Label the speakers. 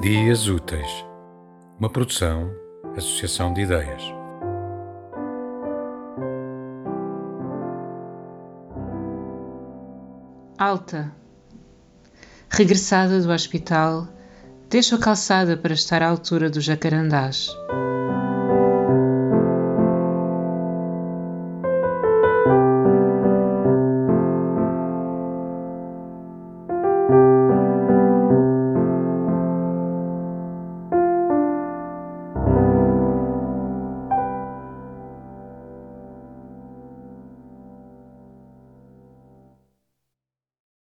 Speaker 1: Dias Úteis, uma produção, associação de ideias.
Speaker 2: Alta. Regressada do hospital, deixo a calçada para estar à altura do jacarandás.